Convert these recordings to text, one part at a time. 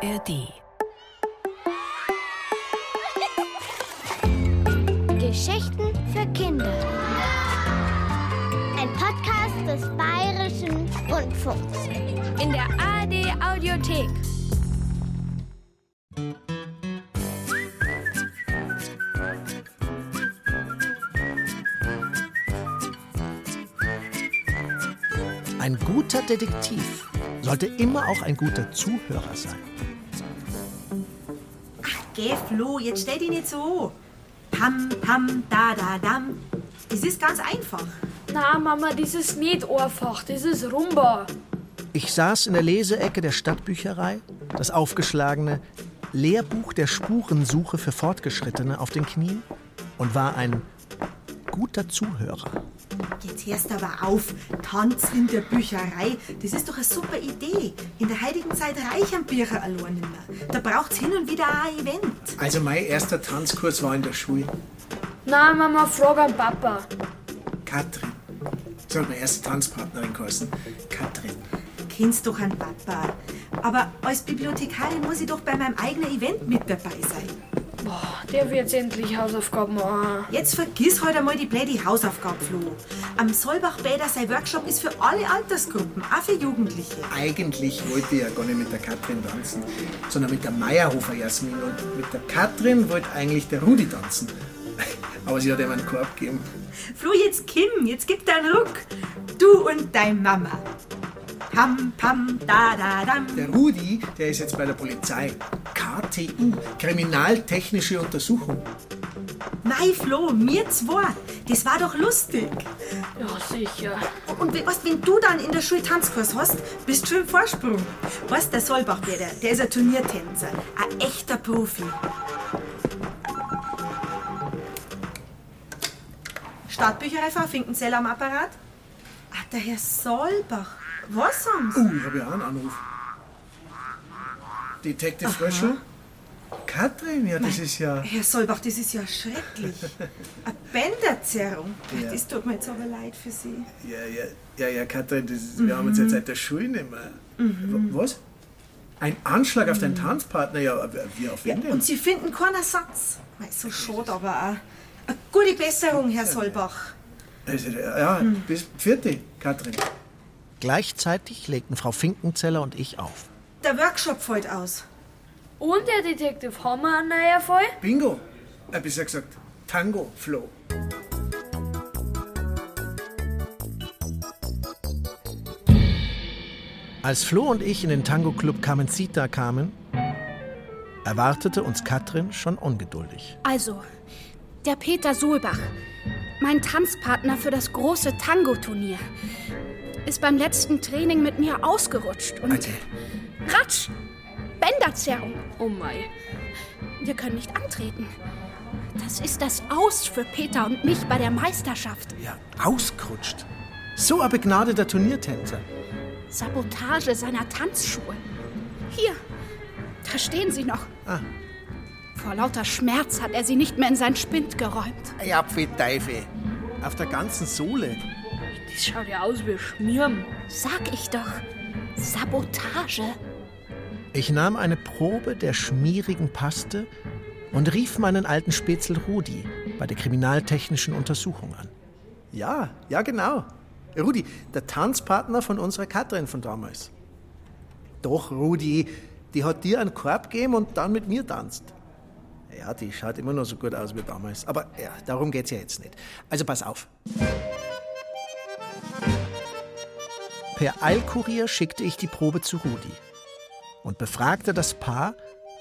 ARD. Geschichten für Kinder. Ein Podcast des Bayerischen Rundfunks. In der ARD Audiothek. Ein guter Detektiv sollte immer auch ein guter Zuhörer sein. Geh, Flo, jetzt stell dich nicht so. Pam, pam, da, da, dam. Das ist ganz einfach. Na, Mama, das ist nicht einfach, das ist Rumba. Ich saß in der Leseecke der Stadtbücherei, das aufgeschlagene Lehrbuch der Spurensuche für Fortgeschrittene auf den Knien und war ein guter Zuhörer. Jetzt hörst aber auf. Tanz in der Bücherei, das ist doch eine super Idee. In der heutigen Zeit reichen Bücher allein nicht mehr. Da braucht's hin und wieder auch ein Event. Also mein erster Tanzkurs war in der Schule. Na, Mama, frag an Papa. Katrin. So hat meine erste Tanzpartnerin geheißen. Katrin. Kennst doch einen Papa. Aber als Bibliothekarin muss ich doch bei meinem eigenen Event mit dabei sein. Boah, der wird jetzt endlich Hausaufgaben machen. Jetzt vergiss heute einmal die blöde Hausaufgabe, Flo. Am Solbach-Bäder sein Workshop ist für alle Altersgruppen, auch für Jugendliche. Eigentlich wollte ich ja gar nicht mit der Katrin tanzen, sondern mit der Meyerhofer Jasmin. Und mit der Katrin wollte eigentlich der Rudi tanzen. Aber sie hat ihm einen Korb gegeben. Flo, jetzt Kim, jetzt gib deinen Ruck. Du und dein Mama. Pam, pam, da, da, dam. Der Rudi, der ist jetzt bei der Polizei. KTU, Kriminaltechnische Untersuchung. Mei, Flo, mir zwei. Das war doch lustig. Ja, sicher. Und weißt, wenn du dann in der Schule Tanzkurs hast, bist du schon im Vorsprung. Weißt, der Solbach-Bäder, der ist ein Turniertänzer. Ein echter Profi. Stadtbücherei Frau Finkenzell am Apparat? Ah, der Herr Solbach. Was haben Sie? Uh, ich habe ja auch einen Anruf. Detective Fröschel? Katrin, ja, das ist ja. Herr Solbach, das ist ja schrecklich. Eine Bänderzerrung. Ja. Das tut mir jetzt aber leid für Sie. Ja, ja, ja, ja, Katrin, das ist, wir haben uns jetzt seit der Schule nicht mehr. Mhm. Was? Ein Anschlag auf deinen Tanzpartner? Ja, aber wie auf wen denn? Und Sie finden keinen Ersatz. Mei, so schade, aber auch. Eine gute Besserung, Herr Solbach. Also, ja, Hm. bis vierte, Katrin. Gleichzeitig legten Frau Finkenzeller und ich auf. Der Workshop fällt aus. Und der Detektiv haben wir einen neuen Fall? Bingo. Äh, besser gesagt, Tango, Flo. Als Flo und ich in den Tango-Club Carmencita kamen, erwartete uns Katrin schon ungeduldig. Also, der Peter Solbach, mein Tanzpartner für das große Tango-Turnier, ist beim letzten Training mit mir ausgerutscht und Alter. Ratsch, Bänderzerrung. Oh mei. Wir können nicht antreten. Das ist das Aus für Peter und mich bei der Meisterschaft. Ja, ausgerutscht. So ein begnadeter Turniertänzer. Sabotage seiner Tanzschuhe. Hier, da stehen sie noch. Ah. Vor lauter Schmerz hat er sie nicht mehr in sein Spind geräumt. Ja, Teufel. Auf der ganzen Sohle. Das schaut ja aus wie Schmieren. Sag ich doch. Sabotage. Ich nahm eine Probe der schmierigen Paste und rief meinen alten Spätzl Rudi bei der kriminaltechnischen Untersuchung an. Ja, ja, genau. Rudi, der Tanzpartner von unserer Katrin von damals. Doch, Rudi, die hat dir einen Korb gegeben und dann mit mir tanzt. Ja, die schaut immer noch so gut aus wie damals. Aber ja, darum geht's ja jetzt nicht. Also pass auf. Per Eilkurier schickte ich die Probe zu Rudi und befragte das Paar,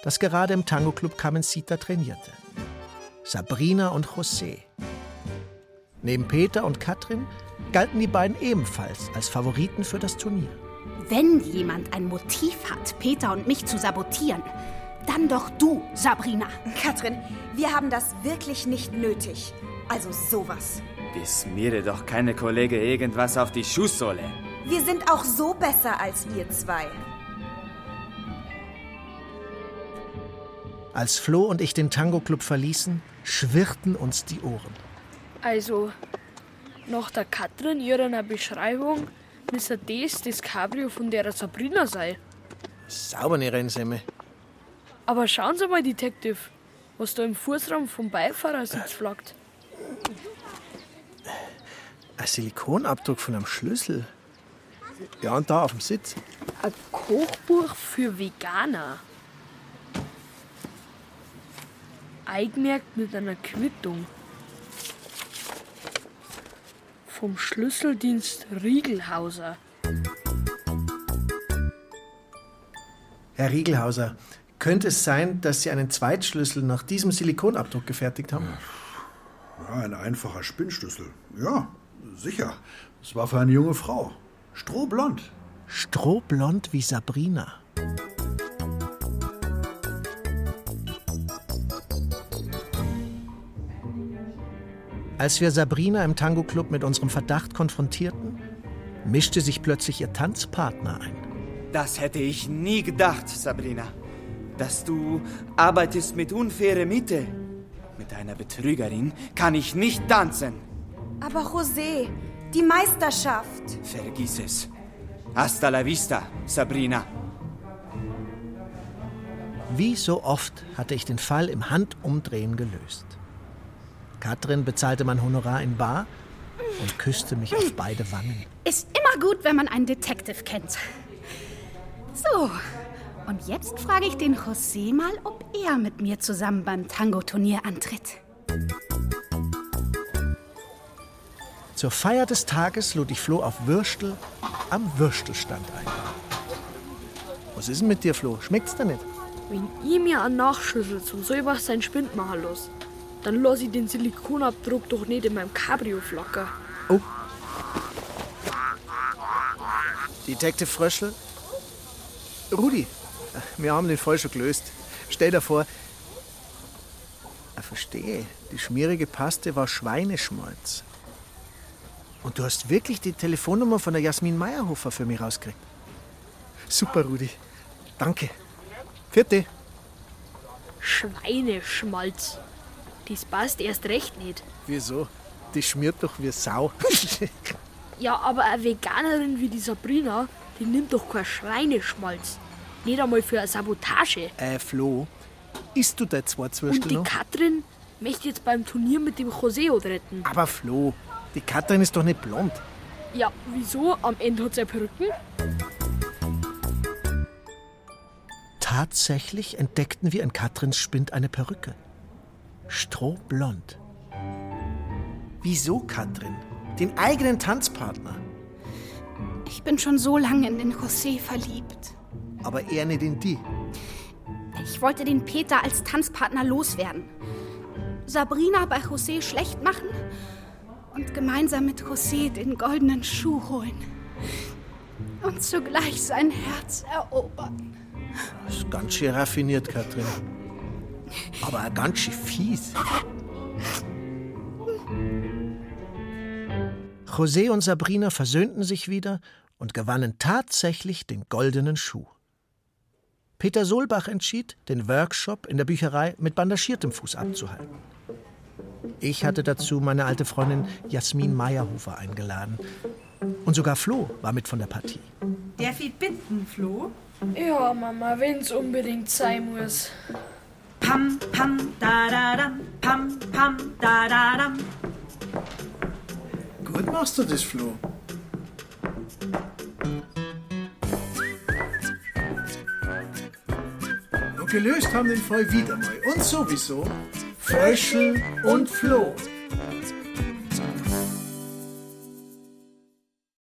das gerade im Tango-Club Carmencita trainierte. Sabrina und José. Neben Peter und Katrin galten die beiden ebenfalls als Favoriten für das Turnier. Wenn jemand ein Motiv hat, Peter und mich zu sabotieren, dann doch du, Sabrina. Katrin, wir haben das wirklich nicht nötig. Also sowas. Bis mir doch keine Kollege irgendwas auf die Schuhsohle. Wir sind auch so besser als ihr zwei. Als Flo und ich den Tango-Club verließen, schwirrten uns die Ohren. Also, nach der Katrin ihrer Beschreibung müsste das das Cabrio von der Sabrina sein. Sauber, eine Rennsemme. Aber schauen Sie mal, Detective, was da im Fußraum vom Beifahrersitz flaggt. Ein Silikonabdruck von einem Schlüssel. Ja, und da auf dem Sitz. Ein Kochbuch für Veganer. Eingemerkt mit einer Quittung. Vom Schlüsseldienst Riegelhauser. Herr Riegelhauser, könnte es sein, dass Sie einen Zweitschlüssel nach diesem Silikonabdruck gefertigt haben? Ja, ein einfacher Spinnschlüssel. Ja, sicher. Es war für eine junge Frau. Strohblond. Strohblond wie Sabrina. Als wir Sabrina im Tango-Club mit unserem Verdacht konfrontierten, mischte sich plötzlich ihr Tanzpartner ein. Das hätte ich nie gedacht, Sabrina. Dass du arbeitest mit unfaire Mitte. Mit einer Betrügerin kann ich nicht tanzen. Aber José, die Meisterschaft. Vergiss es. Hasta la vista, Sabrina. Wie so oft hatte ich den Fall im Handumdrehen gelöst. Katrin bezahlte mein Honorar in Bar und küsste mich auf beide Wangen. Ist immer gut, wenn man einen Detective kennt. So, und jetzt frage ich den José mal, ob er mit mir zusammen beim Tango-Turnier antritt. Zur Feier des Tages lud ich Flo auf Würstel am Würstelstand ein. Was ist denn mit dir, Flo? Schmeckt's dir nicht? Wenn ihr mir einen so was sein Spind machen los, dann lasse ich den Silikonabdruck doch nicht in meinem Cabrio flackern. Oh. Detective Fröschel? Rudi, wir haben den Fall schon gelöst. Stell dir vor. Ich verstehe. Die schmierige Paste war Schweineschmalz. Und du hast wirklich die Telefonnummer von der Jasmin Meyerhofer für mich rausgekriegt. Super, Rudi. Danke. Vierte. Schweineschmalz. Das passt erst recht nicht. Wieso? Die schmiert doch wie Sau. Ja, aber eine Veganerin wie die Sabrina, die nimmt doch kein Schweineschmalz. Nicht einmal für eine Sabotage. äh, Flo, isst du dein zwei Und Zwürstel die noch? Katrin möchte jetzt beim Turnier mit dem José retten. Aber Flo, die Katrin ist doch nicht blond. Ja, wieso? Am Ende hat sie eine Perücken. Tatsächlich entdeckten wir in Katrins Spind eine Perücke. Strohblond. Wieso, Katrin? Den eigenen Tanzpartner. Ich bin schon so lange in den José verliebt. Aber er nicht in die. Ich wollte den Peter als Tanzpartner loswerden. Sabrina bei José schlecht machen und gemeinsam mit José den goldenen Schuh holen. Und zugleich sein Herz erobern. Das ist ganz schön raffiniert, Katrin. Aber ganz schön fies. José und Sabrina versöhnten sich wieder und gewannen tatsächlich den goldenen Schuh. Peter Solbach entschied, den Workshop in der Bücherei mit bandagiertem Fuß abzuhalten. Ich hatte dazu meine alte Freundin Jasmin Meyerhofer eingeladen. Und sogar Flo war mit von der Partie. Darf ich bitten, Flo? Ja, Mama, wenn's unbedingt sein muss. Pam, pam, da, da, dam, pam, pam, da, da, dam. Gut machst du das, Flo. Und gelöst haben den Fall wieder mal. Und sowieso Fröschel und Flo.